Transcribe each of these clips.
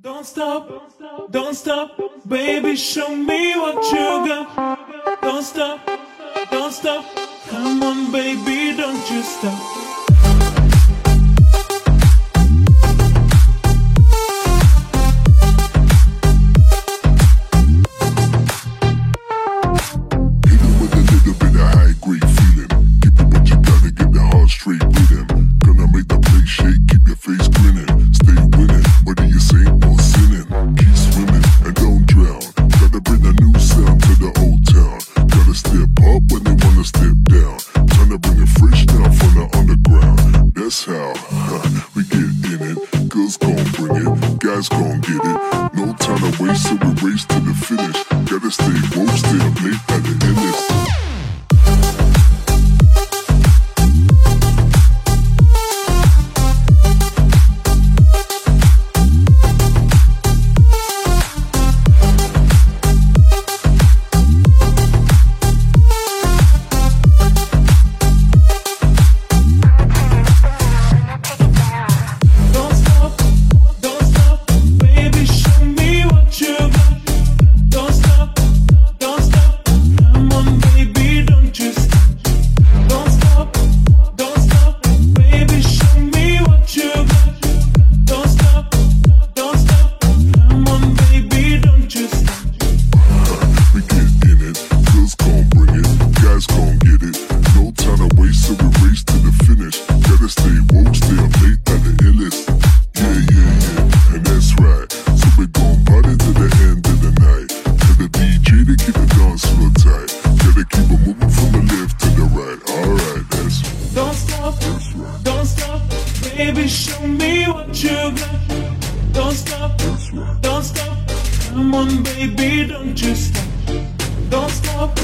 Don't stop, don't stop, baby, show me what you got. Don't stop, don't stop, come on, baby, don't you stop. Straight. Gonna make the place shake, keep your face To bring it fresh now from the underground. That's how we get in it. Girls gon' bring it, guys gon' get it. No time to waste, so we race to the finish. Gotta stay woke, stay up late at the baby, show me what you got. Don't stop, don't stop, come on, baby, don't you stop. Don't stop,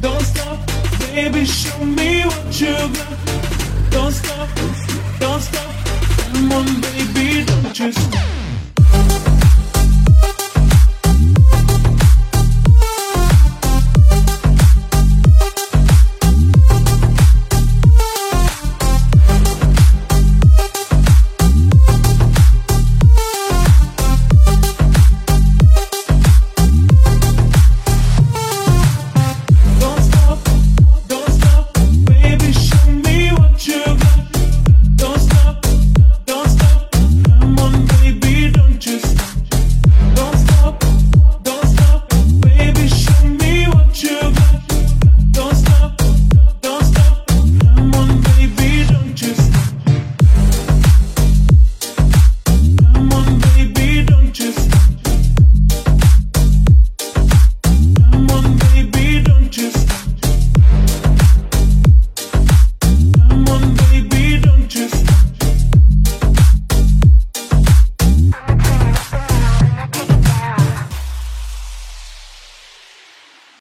don't stop, baby, show me what you got. Don't stop, don't stop, come on, baby, don't you stop.